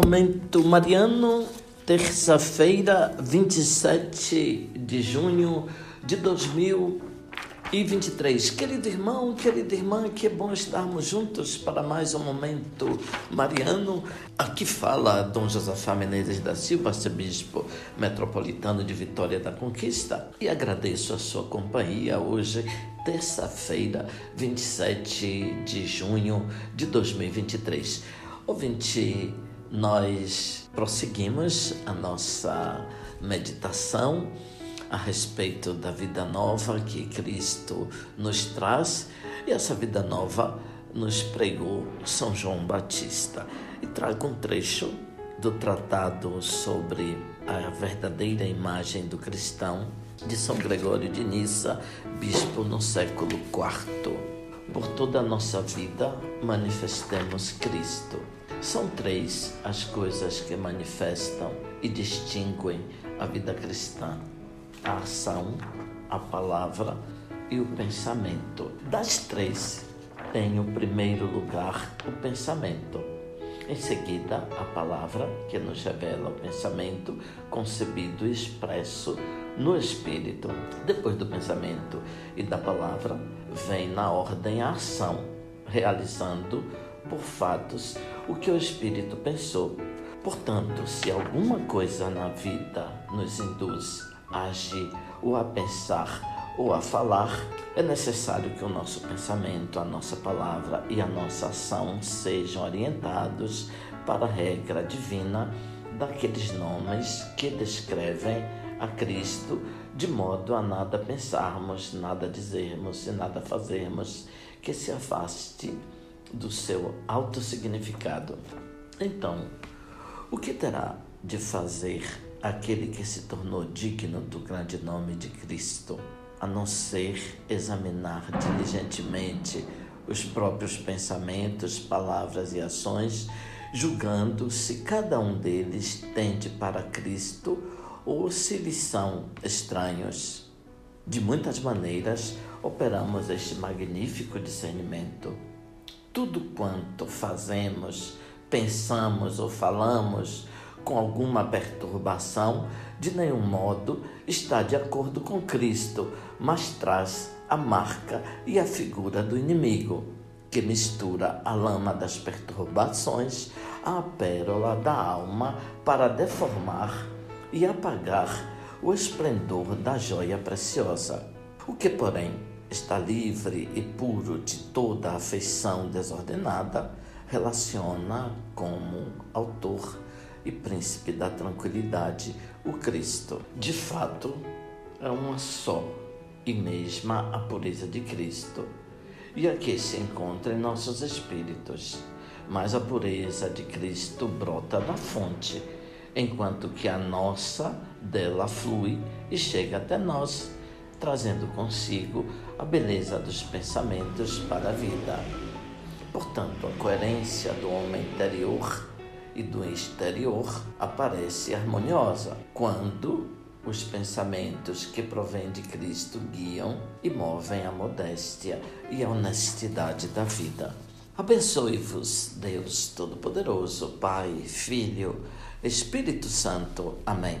Momento Mariano, terça-feira, 27 de junho de 2023. Querido irmão, querida irmã, que é bom estarmos juntos para mais um Momento Mariano. Aqui fala Dom Josafá Menezes da Silva, arcebispo metropolitano de Vitória da Conquista, e agradeço a sua companhia hoje, terça-feira, 27 de junho de 2023. Ouvinte nós prosseguimos a nossa meditação a respeito da vida nova que Cristo nos traz e essa vida nova nos pregou São João Batista. E trago um trecho do tratado sobre a verdadeira imagem do cristão de São Gregório de Nissa, bispo no século IV. Por toda a nossa vida manifestemos Cristo são três as coisas que manifestam e distinguem a vida cristã: a ação, a palavra e o pensamento. Das três, tem o primeiro lugar o pensamento. Em seguida, a palavra, que nos revela o pensamento concebido e expresso no espírito. Depois do pensamento e da palavra, vem na ordem a ação, realizando por fatos o que o Espírito pensou. Portanto, se alguma coisa na vida nos induz a agir ou a pensar ou a falar, é necessário que o nosso pensamento, a nossa palavra e a nossa ação sejam orientados para a regra divina daqueles nomes que descrevem a Cristo, de modo a nada pensarmos, nada dizermos e nada fazermos que se afaste do seu alto significado. Então, o que terá de fazer aquele que se tornou digno do grande nome de Cristo, a não ser examinar diligentemente os próprios pensamentos, palavras e ações, julgando se cada um deles tende para Cristo ou se lhes são estranhos. De muitas maneiras, operamos este magnífico discernimento tudo quanto fazemos, pensamos ou falamos com alguma perturbação, de nenhum modo está de acordo com Cristo, mas traz a marca e a figura do inimigo, que mistura a lama das perturbações à pérola da alma para deformar e apagar o esplendor da joia preciosa. O que, porém, está livre e puro de toda afeição desordenada, relaciona como autor e príncipe da tranquilidade o Cristo. De fato, é uma só e mesma a pureza de Cristo. E aqui se encontra em nossos espíritos. Mas a pureza de Cristo brota da fonte, enquanto que a nossa dela flui e chega até nós trazendo consigo a beleza dos pensamentos para a vida. Portanto, a coerência do homem interior e do exterior aparece harmoniosa quando os pensamentos que provêm de Cristo guiam e movem a modéstia e a honestidade da vida. Abençoe-vos, Deus Todo-Poderoso, Pai, Filho, Espírito Santo. Amém.